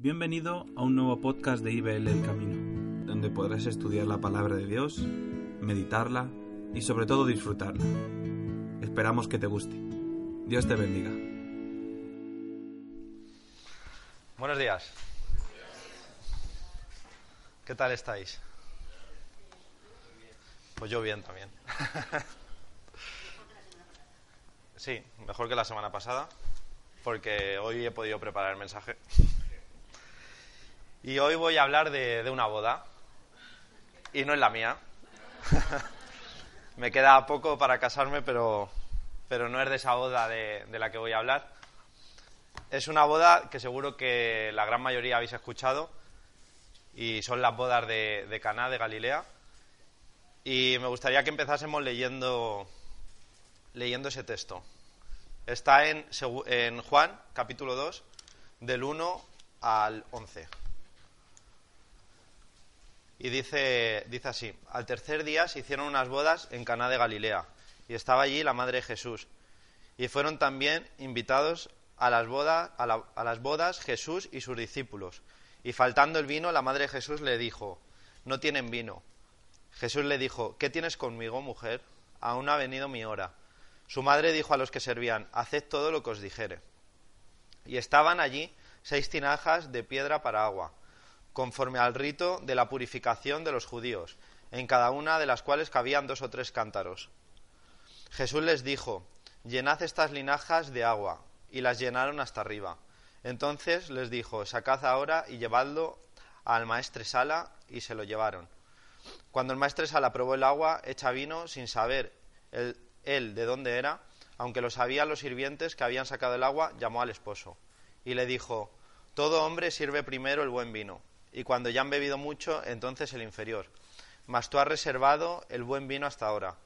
Bienvenido a un nuevo podcast de IBL El Camino, donde podrás estudiar la palabra de Dios, meditarla y sobre todo disfrutarla. Esperamos que te guste. Dios te bendiga. Buenos días. ¿Qué tal estáis? Pues yo bien también. Sí, mejor que la semana pasada, porque hoy he podido preparar el mensaje. Y hoy voy a hablar de, una boda, y no es la mía. Me queda poco para casarme, pero, pero no es de esa boda de, la que voy a hablar. Es una boda que seguro que la gran mayoría habéis escuchado, y son las bodas de, de Caná de Galilea. Y me gustaría que empezásemos leyendo leyendo ese texto. Está en, en Juan, capítulo 2, del 1 al 11. Y dice, dice así, al tercer día se hicieron unas bodas en Caná de Galilea, y estaba allí la madre de Jesús. Y fueron también invitados a las, bodas, a, a las bodas Jesús y sus discípulos. Y faltando el vino, la madre de Jesús le dijo, no tienen vino. Jesús le dijo, ¿qué tienes conmigo, mujer? Aún ha venido mi hora. Su madre dijo a los que servían, Haced todo lo que os dijere. Y estaban allí seis tinajas de piedra para agua, conforme al rito de la purificación de los judíos, en cada una de las cuales cabían dos o tres cántaros. Jesús les dijo, Llenad estas linajas de agua, y las llenaron hasta arriba. Entonces les dijo, Sacad ahora y llevadlo al maestresala, y se lo llevaron. Cuando el maestresala probó el agua hecha vino, sin saber el, él de dónde era, aunque lo sabían los sirvientes que habían sacado el agua, llamó al esposo y le dijo, Todo hombre sirve primero el buen vino, y cuando ya han bebido mucho, entonces el inferior. Mas tú has reservado el buen vino hasta ahora.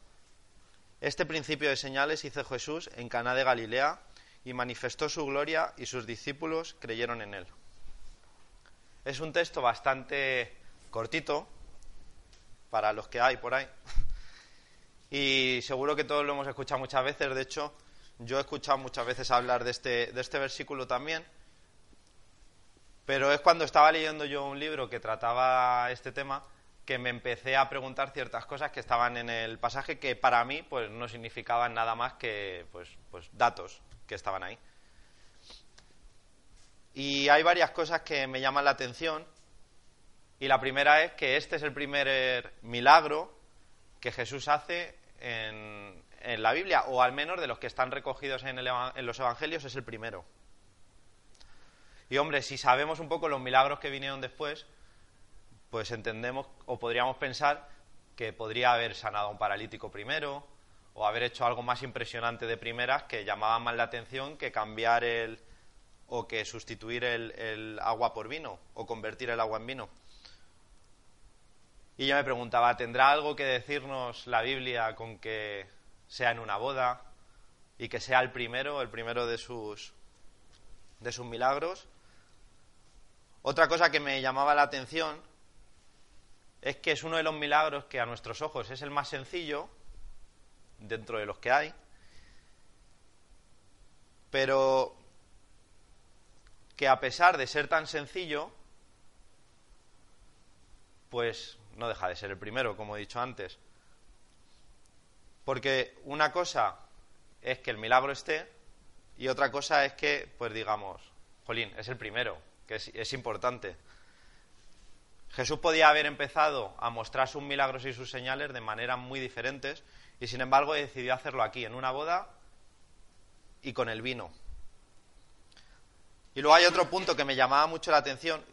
Este principio de señales hizo Jesús en Caná de Galilea y manifestó su gloria y sus discípulos creyeron en él. Es un texto bastante cortito para los que hay por ahí. Y seguro que todos lo hemos escuchado muchas veces. De hecho, yo he escuchado muchas veces hablar de este, de este versículo también. Pero es cuando estaba leyendo yo un libro que trataba este tema que me empecé a preguntar ciertas cosas que estaban en el pasaje que para mí pues no significaban nada más que pues, pues datos que estaban ahí. Y hay varias cosas que me llaman la atención. Y la primera es que este es el primer milagro que Jesús hace en, la Biblia, o al menos de los que están recogidos en, en los Evangelios, es el primero. Y hombre, si sabemos un poco los milagros que vinieron después, pues entendemos o podríamos pensar que podría haber sanado a un paralítico primero, o haber hecho algo más impresionante de primeras que llamaba más la atención que cambiar el o que sustituir el agua por vino o convertir el agua en vino. Y yo me preguntaba, ¿tendrá algo que decirnos la Biblia con que sea en una boda y que sea el primero, el primero de sus, de sus milagros? Otra cosa que me llamaba la atención es que es uno de los milagros que a nuestros ojos es el más sencillo dentro de los que hay, pero que a pesar de ser tan sencillo, pues no deja de ser el primero, como he dicho antes. Porque una cosa es que el milagro esté y otra cosa es que, pues digamos, Jolín, es el primero, que es, importante. Jesús podía haber empezado a mostrar sus milagros y sus señales de maneras muy diferentes y sin embargo decidió hacerlo aquí, en una boda y con el vino. Y luego hay otro punto que me llamaba mucho la atención,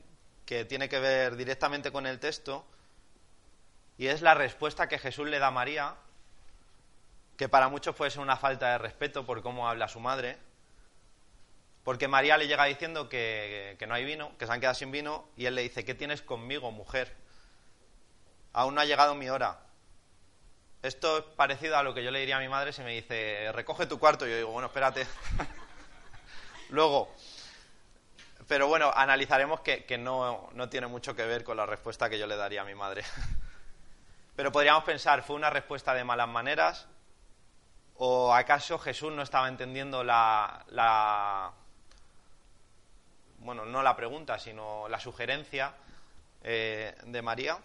que tiene que ver directamente con el texto, y es la respuesta que Jesús le da a María, que para muchos puede ser una falta de respeto por cómo habla su madre, porque María le llega diciendo que, no hay vino, que se han quedado sin vino, y él le dice, ¿qué tienes conmigo, mujer? Aún no ha llegado mi hora. Esto es parecido a lo que yo le diría a mi madre si me dice, recoge tu cuarto. Yo digo, bueno, espérate. Luego, pero bueno, analizaremos que, no tiene mucho que ver con la respuesta que yo le daría a mi madre. Pero podríamos pensar, ¿fue una respuesta de malas maneras? ¿O acaso Jesús no estaba entendiendo la, bueno, no la pregunta, sino la sugerencia eh, de María.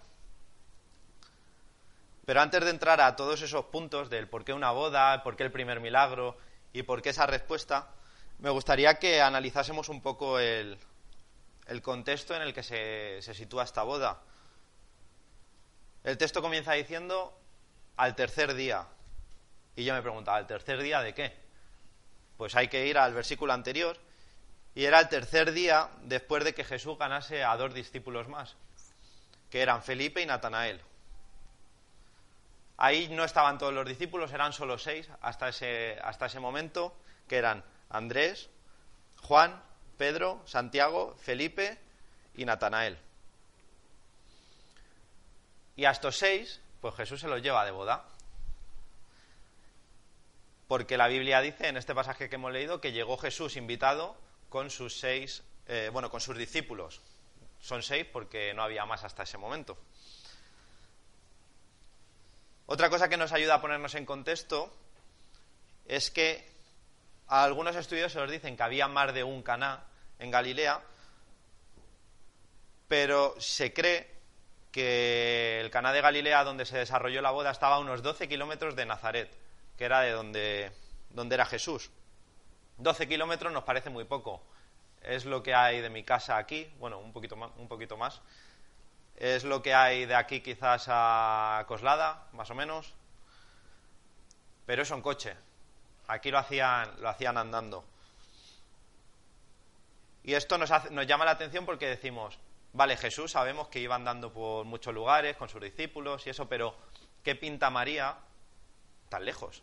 Pero antes de entrar a todos esos puntos del por qué una boda, por qué el primer milagro y por qué esa respuesta, me gustaría que analizásemos un poco el, contexto en el que se, se sitúa esta boda. El texto comienza diciendo al tercer día. Y yo me preguntaba, ¿al tercer día de qué? Pues hay que ir al versículo anterior. Y era el tercer día después de que Jesús ganase a dos discípulos más, que eran Felipe y Natanael. Ahí no estaban todos los discípulos, eran solo seis hasta ese, hasta ese momento, que eran Andrés, Juan, Pedro, Santiago, Felipe y Natanael. Y a estos seis, pues Jesús se los lleva de boda. Porque la Biblia dice en este pasaje que hemos leído que llegó Jesús invitado con sus seis, eh, bueno, con sus discípulos. Son seis porque no había más hasta ese momento. Otra cosa que nos ayuda a ponernos en contexto es que a algunos estudiosos dicen que había más de un Caná en Galilea, pero se cree que el Caná de Galilea, donde se desarrolló la boda, estaba a unos 12 kilómetros de Nazaret, que era de donde, donde era Jesús. 12 kilómetros nos parece muy poco. Es lo que hay de mi casa aquí, bueno, un poquito más. Un poquito más es lo que hay de aquí quizás a Coslada, más o menos. Pero eso en coche. Aquí lo hacían, lo hacían andando. Y esto nos, nos llama la atención porque decimos, vale, Jesús sabemos que iba andando por muchos lugares con sus discípulos y eso, pero ¿qué pinta María tan lejos?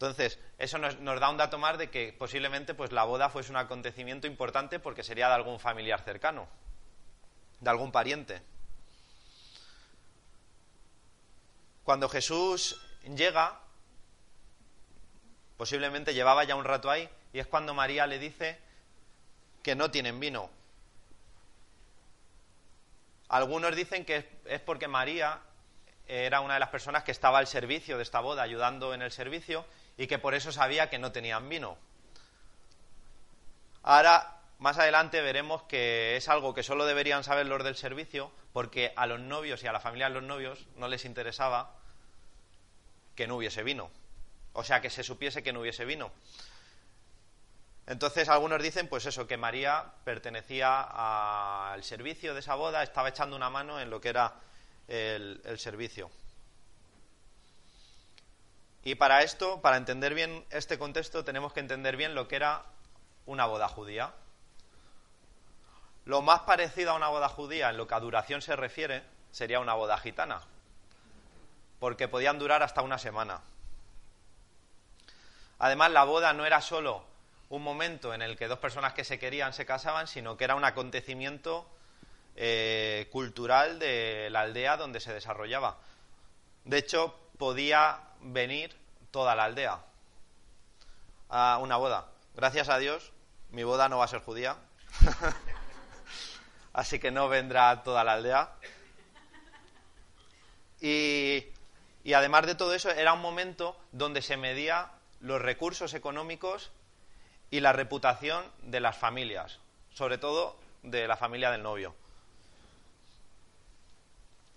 Entonces, eso nos, da un dato más de que posiblemente pues, la boda fuese un acontecimiento importante porque sería de algún familiar cercano de algún pariente. Cuando Jesús llega, posiblemente llevaba ya un rato ahí, y es cuando María le dice que no tienen vino. Algunos dicen que es porque María era una de las personas que estaba al servicio de esta boda, ayudando en el servicio, y que por eso sabía que no tenían vino. Ahora más adelante veremos que es algo que solo deberían saber los del servicio, porque a los novios y a la familia de los novios no les interesaba que no hubiese vino. O sea, que se supiese que no hubiese vino. Entonces algunos dicen, pues eso, que María pertenecía al servicio de esa boda, estaba echando una mano en lo que era el, el servicio. Y para esto, para entender bien este contexto, tenemos que entender bien lo que era una boda judía. Lo más parecido a una boda judía en lo que a duración se refiere sería una boda gitana, porque podían durar hasta una semana. Además, la boda no era solo un momento en el que dos personas que se querían se casaban, sino que era un acontecimiento eh, cultural de la aldea donde se desarrollaba. De hecho, podía venir toda la aldea a una boda. Gracias a Dios, mi boda no va a ser judía. así que no vendrá toda la aldea. Y, además de todo eso, era un momento donde se medía los recursos económicos y la reputación de las familias, sobre todo de la familia del novio.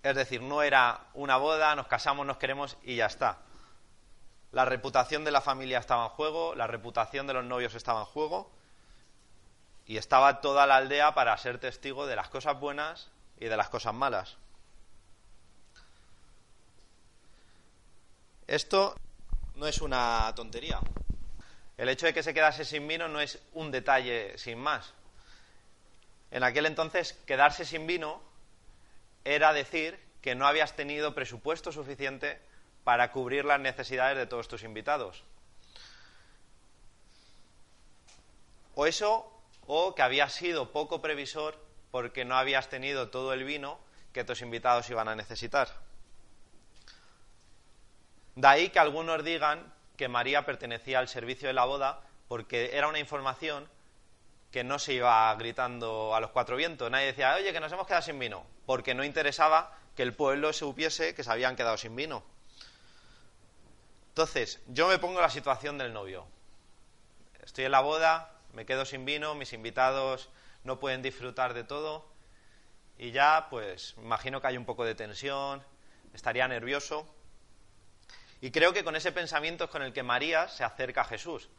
Es decir, no era una boda, nos casamos, nos queremos y ya está. La reputación de la familia estaba en juego, la reputación de los novios estaba en juego y estaba toda la aldea para ser testigo de las cosas buenas y de las cosas malas. Esto no es una tontería. El hecho de que se quedase sin vino no es un detalle sin más. En aquel entonces, quedarse sin vino era decir que no habías tenido presupuesto suficiente para cubrir las necesidades de todos tus invitados. O eso o que habías sido poco previsor porque no habías tenido todo el vino que tus invitados iban a necesitar. De ahí que algunos digan que María pertenecía al servicio de la boda porque era una información que no se iba gritando a los cuatro vientos. Nadie decía, oye, que nos hemos quedado sin vino, porque no interesaba que el pueblo se supiese que se habían quedado sin vino. Entonces, yo me pongo la situación del novio. Estoy en la boda, me quedo sin vino, mis invitados no pueden disfrutar de todo y ya pues imagino que hay un poco de tensión, estaría nervioso. Y creo que con ese pensamiento es con el que María se acerca a Jesús.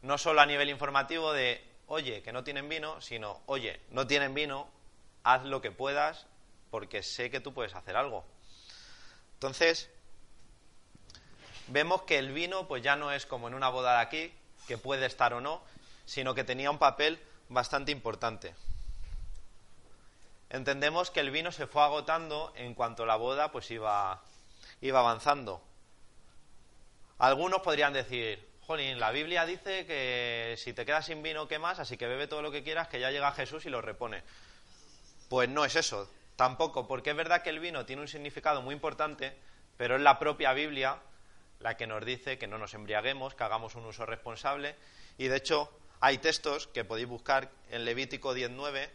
No solo a nivel informativo de, oye, que no tienen vino, sino, oye, no tienen vino, haz lo que puedas porque sé que tú puedes hacer algo. Entonces, vemos que el vino pues ya no es como en una boda de aquí, que puede estar o no, sino que tenía un papel bastante importante. Entendemos que el vino se fue agotando en cuanto la boda pues iba, iba avanzando. Algunos podrían decir, Jolín, la Biblia dice que si te quedas sin vino, ¿qué más? Así que bebe todo lo que quieras, que ya llega Jesús y lo repone. Pues no es eso, tampoco, porque es verdad que el vino tiene un significado muy importante, pero es la propia Biblia la que nos dice que no nos embriaguemos, que hagamos un uso responsable, y de hecho hay textos que podéis buscar en Levítico 19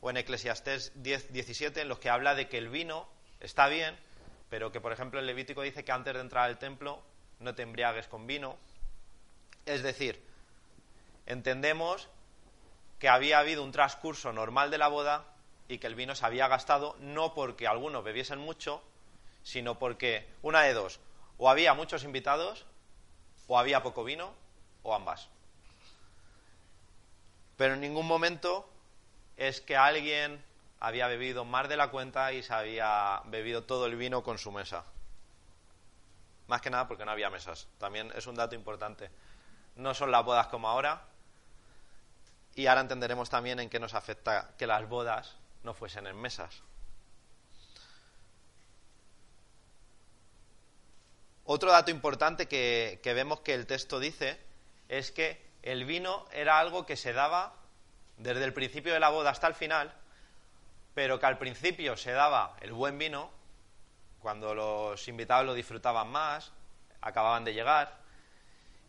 o en Eclesiastés 10.17 en los que habla de que el vino está bien, pero que por ejemplo el Levítico dice que antes de entrar al templo no te embriagues con vino. Es decir, entendemos que había habido un transcurso normal de la boda y que el vino se había gastado no porque algunos bebiesen mucho, sino porque una de dos, o había muchos invitados, o había poco vino, o ambas. Pero en ningún momento es que alguien había bebido más de la cuenta y se había bebido todo el vino con su mesa. Más que nada porque no había mesas. También es un dato importante. No son las bodas como ahora. Y ahora entenderemos también en qué nos afecta que las bodas no fuesen en mesas. Otro dato importante que, vemos que el texto dice es que el vino era algo que se daba desde el principio de la boda hasta el final, pero que al principio se daba el buen vino cuando los invitados lo disfrutaban más, acababan de llegar,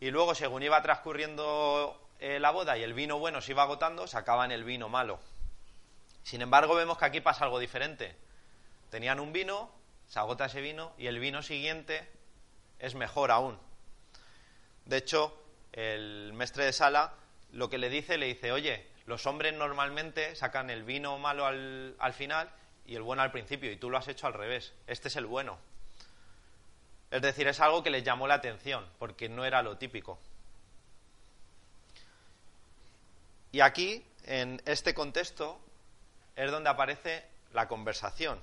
y luego según iba transcurriendo eh, la boda y el vino bueno se iba agotando, sacaban el vino malo. Sin embargo, vemos que aquí pasa algo diferente. Tenían un vino, se agota ese vino, y el vino siguiente es mejor aún. De hecho, el mestre de sala lo que le dice, le dice, oye, los hombres normalmente sacan el vino malo al, al final y el bueno al principio, y tú lo has hecho al revés. Este es el bueno. Es decir, es algo que les llamó la atención, porque no era lo típico. Y aquí, en este contexto, es donde aparece la conversación.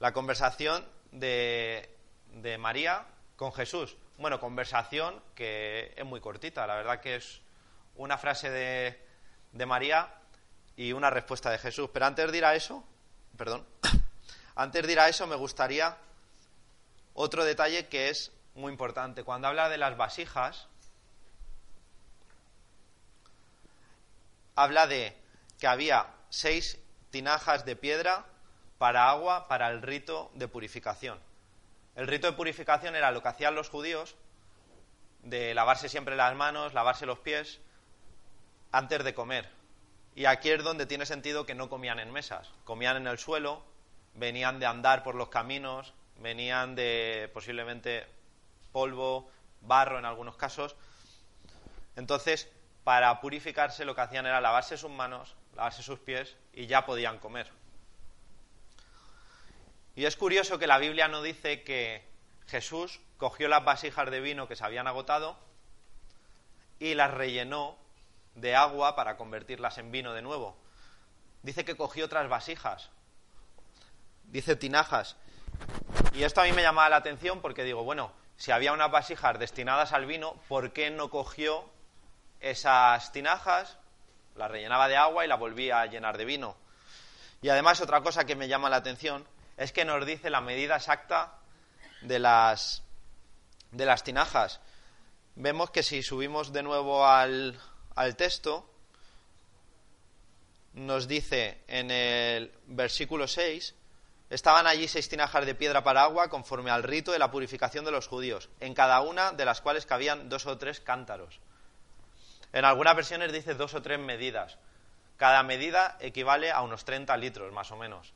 La conversación de, de María con Jesús. Bueno, conversación que es muy cortita, la verdad que es una frase de, de María y una respuesta de Jesús. Pero antes de ir a eso, perdón, antes de ir a eso me gustaría otro detalle que es muy importante. Cuando habla de las vasijas, habla de que había seis tinajas de piedra para agua para el rito de purificación. El rito de purificación era lo que hacían los judíos de lavarse siempre las manos, lavarse los pies antes de comer. Y aquí es donde tiene sentido que no comían en mesas, comían en el suelo, venían de andar por los caminos, venían de posiblemente polvo, barro en algunos casos. Entonces, para purificarse lo que hacían era lavarse sus manos, lavarse sus pies y ya podían comer. Y es curioso que la Biblia no dice que Jesús cogió las vasijas de vino que se habían agotado y las rellenó de agua para convertirlas en vino de nuevo. Dice que cogió otras vasijas, dice tinajas. Y esto a mí me llamaba la atención porque digo, bueno, si había unas vasijas destinadas al vino, ¿por qué no cogió esas tinajas, las rellenaba de agua y las volvía a llenar de vino? Y además otra cosa que me llama la atención es que nos dice la medida exacta de las, de las tinajas. Vemos que si subimos de nuevo al, al texto, nos dice en el versículo 6, estaban allí seis tinajas de piedra para agua conforme al rito de la purificación de los judíos, en cada una de las cuales cabían dos o tres cántaros. En algunas versiones dice dos o tres medidas. Cada medida equivale a unos 30 litros, más o menos.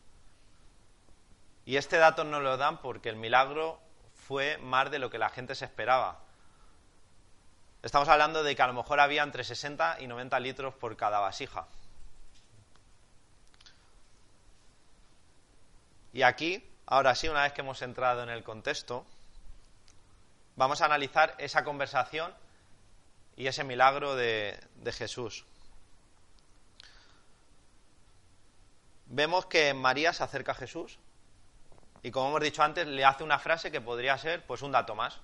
Y este dato no lo dan porque el milagro fue más de lo que la gente se esperaba. Estamos hablando de que a lo mejor había entre 60 y 90 litros por cada vasija. Y aquí, ahora sí, una vez que hemos entrado en el contexto, vamos a analizar esa conversación y ese milagro de, Jesús. Vemos que María se acerca a Jesús y como hemos dicho antes, le hace una frase que podría ser pues un dato más.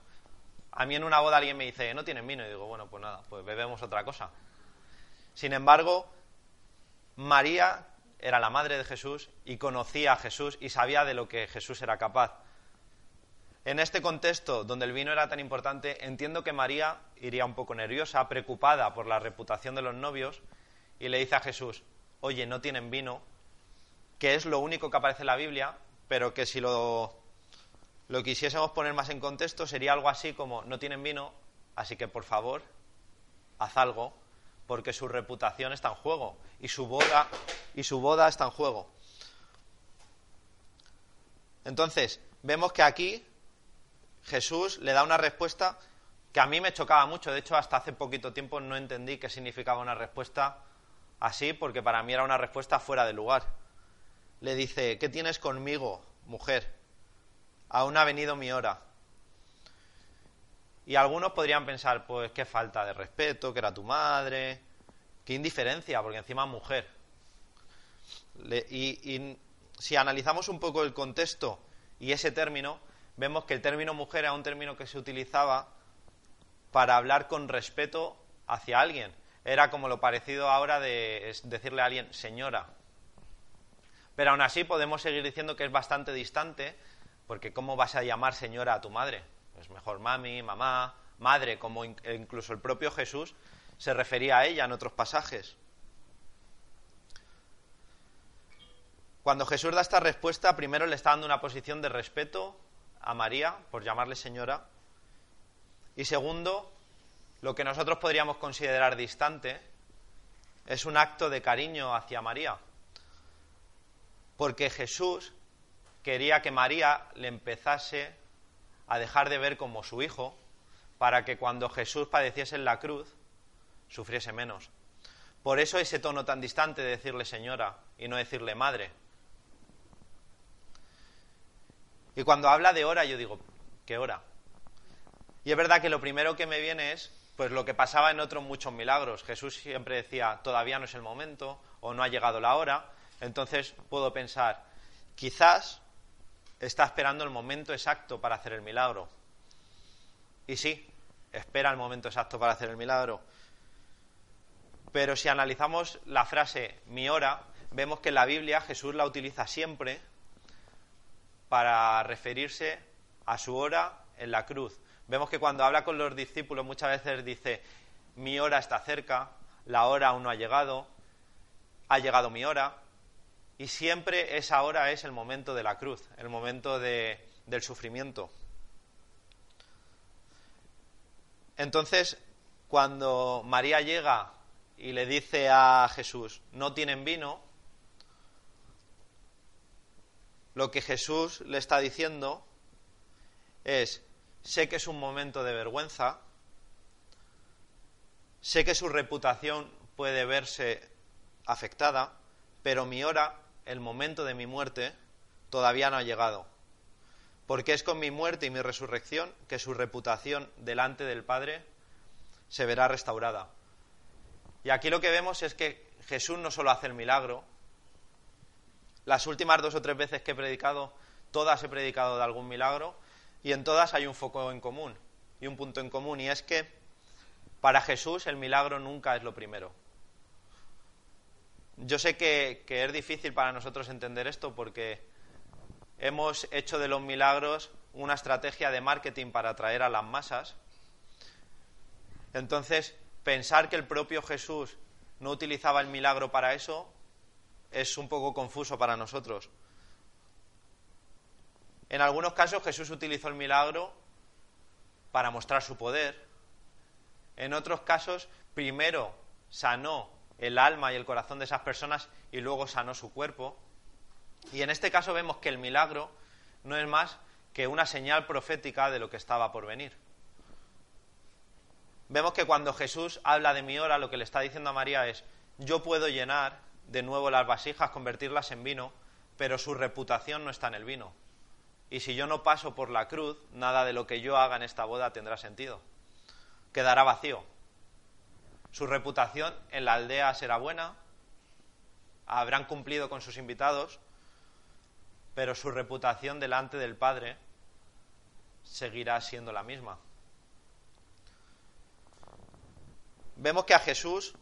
A mí en una boda alguien me dice, no tienen vino, y digo, bueno, pues nada, pues bebemos otra cosa. Sin embargo, María era la madre de Jesús y conocía a Jesús y sabía de lo que Jesús era capaz. En este contexto, donde el vino era tan importante, entiendo que María iría un poco nerviosa, preocupada por la reputación de los novios, y le dice a Jesús, oye, no tienen vino, que es lo único que aparece en la Biblia, pero que si lo, lo quisiésemos poner más en contexto, sería algo así como, no tienen vino, así que por favor, haz algo, porque su reputación está en juego, y su boda, y su boda está en juego. Entonces, vemos que aquí Jesús le da una respuesta que a mí me chocaba mucho. De hecho, hasta hace poquito tiempo no entendí qué significaba una respuesta así, porque para mí era una respuesta fuera de lugar. Le dice, ¿qué tienes conmigo, mujer? Aún ha venido mi hora. Y algunos podrían pensar, pues qué falta de respeto, que era tu madre, qué indiferencia, porque encima es mujer. y, y si analizamos un poco el contexto y ese término, vemos que el término mujer era un término que se utilizaba para hablar con respeto hacia alguien. Era como lo parecido ahora de decirle a alguien señora. Pero aún así podemos seguir diciendo que es bastante distante, porque ¿cómo vas a llamar señora a tu madre? Es mejor mami, mamá, madre, como incluso el propio Jesús se refería a ella en otros pasajes. Cuando Jesús da esta respuesta, primero le está dando una posición de respeto a María, por llamarle señora, y segundo, lo que nosotros podríamos considerar distante, es un acto de cariño hacia María, porque Jesús quería que María le empezase a dejar de ver como su hijo, para que cuando Jesús padeciese en la cruz, sufriese menos. Por eso ese tono tan distante de decirle señora y no decirle madre, Y cuando habla de hora, yo digo, ¿qué hora? Y es verdad que lo primero que me viene es pues lo que pasaba en otros muchos milagros. Jesús siempre decía, todavía no es el momento o no ha llegado la hora. Entonces puedo pensar, quizás está esperando el momento exacto para hacer el milagro. Y sí, espera el momento exacto para hacer el milagro. Pero si analizamos la frase mi hora, vemos que en la Biblia Jesús la utiliza siempre para referirse a su hora en la cruz. Vemos que cuando habla con los discípulos muchas veces dice, mi hora está cerca, la hora aún no ha llegado, ha llegado mi hora, y siempre esa hora es el momento de la cruz, el momento del sufrimiento. Entonces, cuando María llega y le dice a Jesús, no tienen vino, lo que Jesús le está diciendo es, sé que es un momento de vergüenza, sé que su reputación puede verse afectada, pero mi hora, el momento de mi muerte, todavía no ha llegado. Porque es con mi muerte y mi resurrección que su reputación delante del Padre se verá restaurada. Y aquí lo que vemos es que Jesús no solo hace el milagro, las últimas dos o tres veces que he predicado, todas he predicado de algún milagro y en todas hay un foco en común y un punto en común y es que para Jesús el milagro nunca es lo primero. Yo sé que, es difícil para nosotros entender esto porque hemos hecho de los milagros una estrategia de marketing para atraer a las masas. Entonces, pensar que el propio Jesús no utilizaba el milagro para eso es un poco confuso para nosotros. En algunos casos Jesús utilizó el milagro para mostrar su poder. En otros casos, primero sanó el alma y el corazón de esas personas y luego sanó su cuerpo. Y en este caso vemos que el milagro no es más que una señal profética de lo que estaba por venir. vemos que cuando Jesús habla de mi hora, lo que le está diciendo a María es, yo puedo llenar de nuevo las vasijas, convertirlas en vino, pero su reputación no está en el vino. Y si yo no paso por la cruz, nada de lo que yo haga en esta boda tendrá sentido. Quedará vacío. Su reputación en la aldea será buena, habrán cumplido con sus invitados, pero su reputación delante del Padre seguirá siendo la misma. Vemos que a Jesús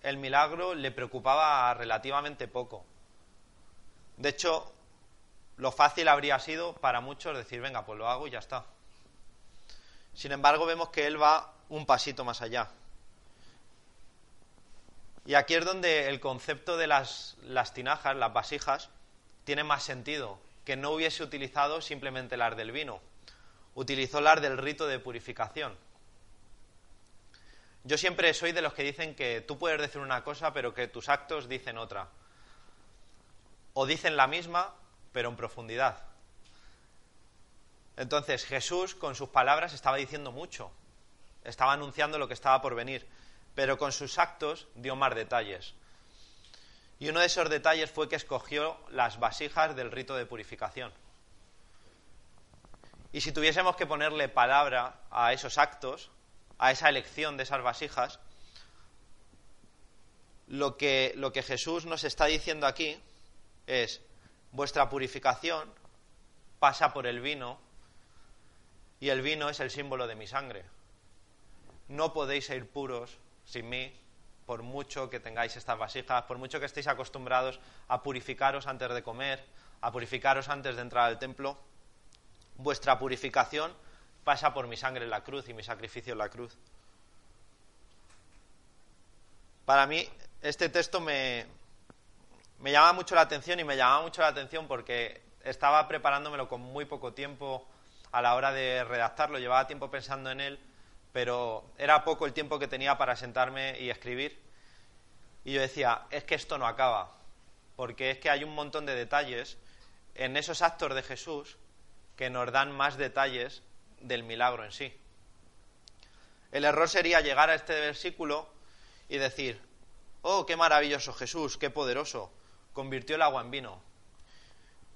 el milagro le preocupaba relativamente poco. De hecho, lo fácil habría sido para muchos decir, venga, pues lo hago y ya está. Sin embargo, vemos que él va un pasito más allá. Y aquí es donde el concepto de las, tinajas, las vasijas, tiene más sentido, que no hubiese utilizado simplemente las del vino, utilizó las del rito de purificación. Yo siempre soy de los que dicen que tú puedes decir una cosa, pero que tus actos dicen otra. O dicen la misma, pero en profundidad. Entonces Jesús con sus palabras estaba diciendo mucho, estaba anunciando lo que estaba por venir, pero con sus actos dio más detalles. Y uno de esos detalles fue que escogió las vasijas del rito de purificación. Y si tuviésemos que ponerle palabra a esos actos, a esa elección de esas vasijas, lo que, lo que Jesús nos está diciendo aquí es, vuestra purificación pasa por el vino y el vino es el símbolo de mi sangre. No podéis ser puros sin mí, por mucho que tengáis estas vasijas, por mucho que estéis acostumbrados a purificaros antes de comer, a purificaros antes de entrar al templo. Vuestra purificación pasa por mi sangre en la cruz y mi sacrificio en la cruz. Para mí, este texto me, me llama mucho la atención y me llama mucho la atención porque estaba preparándomelo con muy poco tiempo a la hora de redactarlo, llevaba tiempo pensando en él, pero era poco el tiempo que tenía para sentarme y escribir. Y yo decía, es que esto no acaba, porque es que hay un montón de detalles en esos actos de Jesús que nos dan más detalles del milagro en sí. El error sería llegar a este versículo y decir, oh, qué maravilloso Jesús, qué poderoso, convirtió el agua en vino.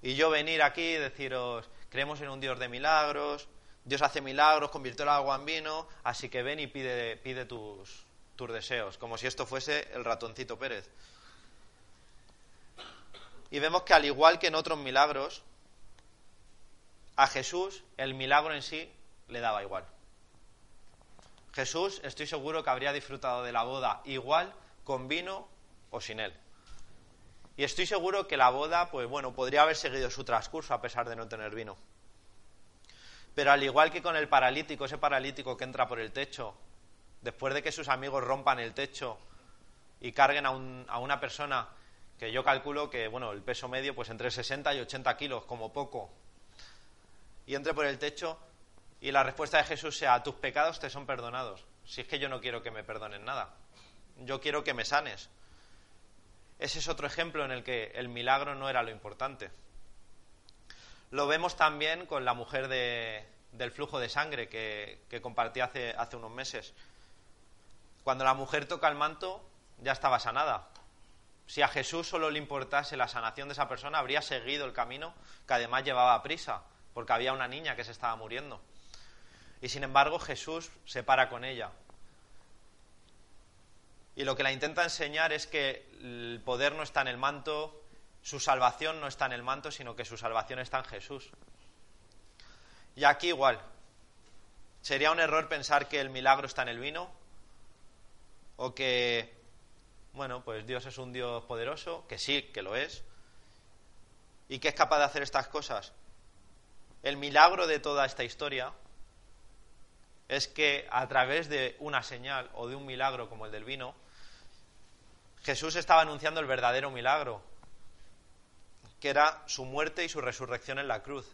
Y yo venir aquí y deciros, creemos en un Dios de milagros, Dios hace milagros, convirtió el agua en vino, así que ven y pide, tus, tus deseos, como si esto fuese el ratoncito Pérez. Y vemos que al igual que en otros milagros, a Jesús el milagro en sí le daba igual. Jesús, estoy seguro que habría disfrutado de la boda igual con vino o sin él. Y estoy seguro que la boda, pues bueno, podría haber seguido su transcurso a pesar de no tener vino. Pero al igual que con el paralítico, ese paralítico que entra por el techo, después de que sus amigos rompan el techo y carguen a, a una persona que yo calculo que, bueno, el peso medio, pues entre 60 y 80 kilos, como poco, y entre por el techo, y la respuesta de Jesús sea, tus pecados te son perdonados. Si es que yo no quiero que me perdonen nada, yo quiero que me sanes. Ese es otro ejemplo en el que el milagro no era lo importante. Lo vemos también con la mujer del flujo de sangre que, que compartí hace, hace unos meses. Cuando la mujer toca el manto, ya estaba sanada. Si a Jesús solo le importase la sanación de esa persona, habría seguido el camino que además llevaba prisa, porque había una niña que se estaba muriendo. Y sin embargo Jesús se para con ella. Y lo que la intenta enseñar es que el poder no está en el manto, su salvación no está en el manto, sino que su salvación está en Jesús. Y aquí igual. Sería un error pensar que el milagro está en el vino o que, bueno, pues Dios es un Dios poderoso, que sí, que lo es, y que es capaz de hacer estas cosas. El milagro de toda esta historia es que a través de una señal o de un milagro como el del vino, Jesús estaba anunciando el verdadero milagro, que era su muerte y su resurrección en la cruz.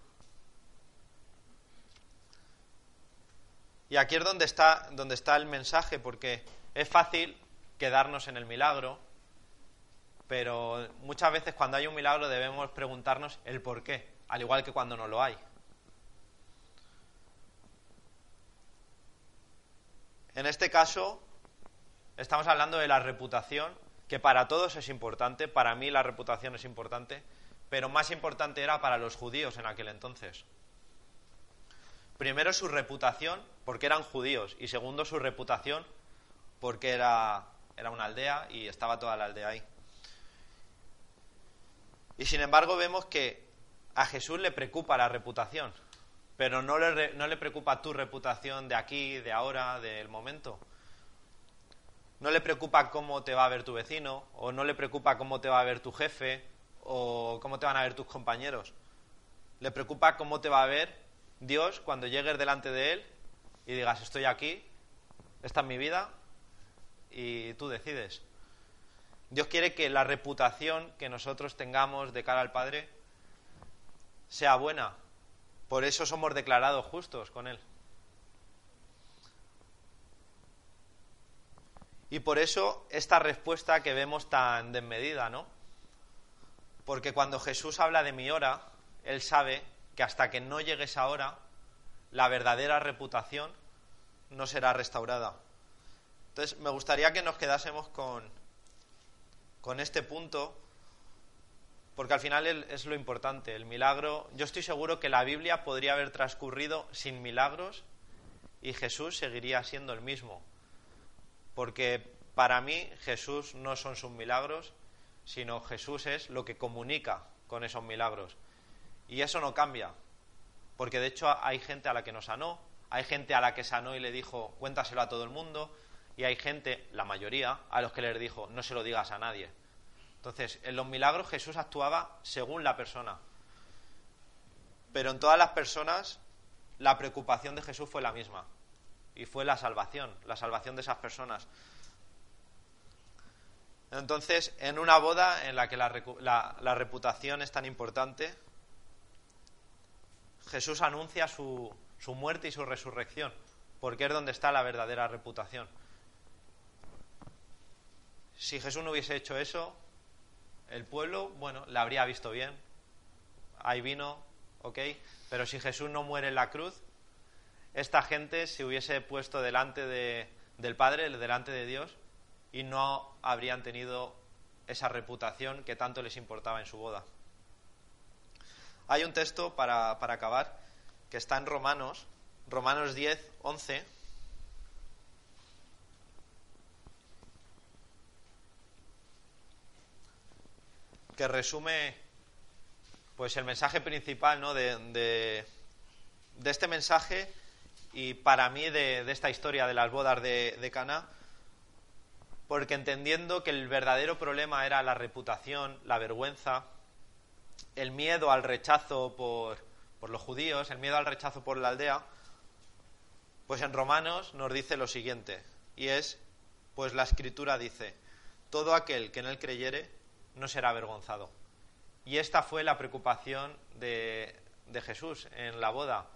Y aquí es donde está, donde está el mensaje, porque es fácil quedarnos en el milagro, pero muchas veces cuando hay un milagro debemos preguntarnos el por qué, al igual que cuando no lo hay. En este caso, estamos hablando de la reputación, que para todos es importante, para mí la reputación es importante, pero más importante era para los judíos en aquel entonces. Primero su reputación, porque eran judíos, y segundo su reputación, porque era, era una aldea y estaba toda la aldea ahí. Y sin embargo vemos que a Jesús le preocupa la reputación, pero no le, no le preocupa tu reputación de aquí, de ahora, del momento. No le preocupa cómo te va a ver tu vecino, o no le preocupa cómo te va a ver tu jefe, o cómo te van a ver tus compañeros. Le preocupa cómo te va a ver Dios cuando llegues delante de Él y digas, estoy aquí, esta es mi vida, y tú decides. Dios quiere que la reputación que nosotros tengamos de cara al Padre sea buena. Por eso somos declarados justos con Él. Y por eso esta respuesta que vemos tan desmedida, ¿no? Porque cuando Jesús habla de mi hora, Él sabe que hasta que no llegue esa hora, la verdadera reputación no será restaurada. Entonces, me gustaría que nos quedásemos con, con este punto, porque al final es lo importante. El milagro, yo estoy seguro que la Biblia podría haber transcurrido sin milagros y Jesús seguiría siendo el mismo. Porque para mí Jesús no son sus milagros, sino Jesús es lo que comunica con esos milagros. Y eso no cambia, porque de hecho hay gente a la que no sanó, hay gente a la que sanó y le dijo, cuéntaselo a todo el mundo, y hay gente, la mayoría, a los que les dijo, no se lo digas a nadie. Entonces, en los milagros Jesús actuaba según la persona. Pero en todas las personas la preocupación de Jesús fue la misma. Y fue la salvación, la salvación de esas personas. Entonces, en una boda en la que la, reputación es tan importante, Jesús anuncia su, su muerte y su resurrección, porque es donde está la verdadera reputación. Si Jesús no hubiese hecho eso, el pueblo, bueno, la habría visto bien. Ahí vino, ok. Pero si Jesús no muere en la cruz, esta gente se hubiese puesto delante de, del Padre, delante de Dios, y no habrían tenido esa reputación que tanto les importaba en su boda. Hay un texto para, para acabar que está en Romanos, Romanos 10, 11 que resume pues el mensaje principal ¿no? de, de, este mensaje y para mí de, esta historia de las bodas de, de Cana, porque entendiendo que el verdadero problema era la reputación, la vergüenza, el miedo al rechazo por, por los judíos, el miedo al rechazo por la aldea, pues en Romanos nos dice lo siguiente, y es, pues la escritura dice, todo aquel que en él creyere no será avergonzado. Y esta fue la preocupación de, de Jesús en la boda.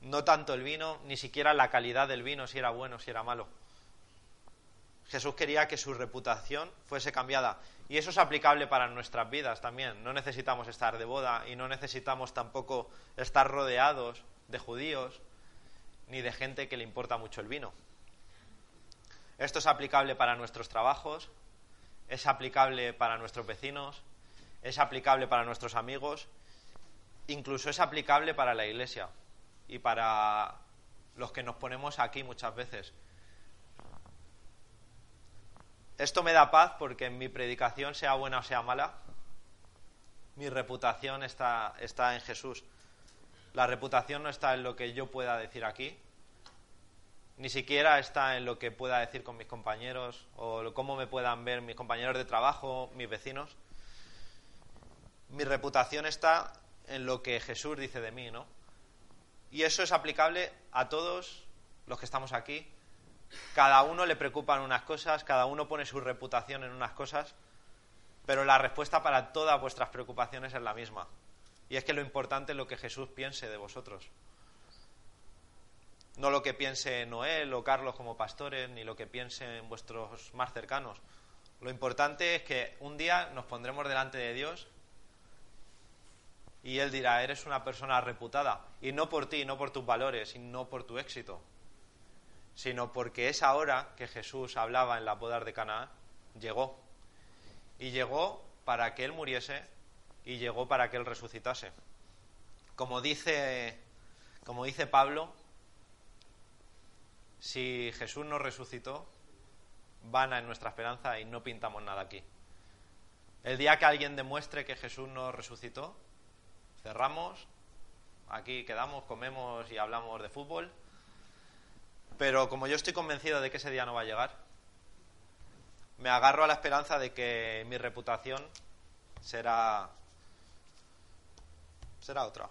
No tanto el vino, ni siquiera la calidad del vino, si era bueno, si era malo. Jesús quería que su reputación fuese cambiada. Y eso es aplicable para nuestras vidas también. No necesitamos estar de boda y no necesitamos tampoco estar rodeados de judíos ni de gente que le importa mucho el vino. Esto es aplicable para nuestros trabajos, es aplicable para nuestros vecinos, es aplicable para nuestros amigos, incluso es aplicable para la iglesia y para los que nos ponemos aquí muchas veces. Esto me da paz porque en mi predicación, sea buena o sea mala, mi reputación está, está en Jesús. La reputación no está en lo que yo pueda decir aquí, ni siquiera está en lo que pueda decir con mis compañeros o cómo me puedan ver mis compañeros de trabajo, mis vecinos. Mi reputación está en lo que Jesús dice de mí, ¿no? Y eso es aplicable a todos los que estamos aquí. Cada uno le preocupan unas cosas, cada uno pone su reputación en unas cosas, pero la respuesta para todas vuestras preocupaciones es la misma. Y es que lo importante es lo que Jesús piense de vosotros no lo que piense Noel o Carlos como pastores, ni lo que piensen vuestros más cercanos. Lo importante es que un día nos pondremos delante de Dios y Él dirá, eres una persona reputada, y no por ti, no por tus valores, y no por tu éxito, sino porque esa hora que Jesús hablaba en la bodas de Canaán llegó. Y llegó para que Él muriese y llegó para que Él resucitase. Como dice, como dice Pablo, si Jesús no resucitó, vana en nuestra esperanza y no pintamos nada aquí. El día que alguien demuestre que Jesús no resucitó, cerramos, aquí quedamos, comemos y hablamos de fútbol. Pero como yo estoy convencido de que ese día no va a llegar, me agarro a la esperanza de que mi reputación será será otra.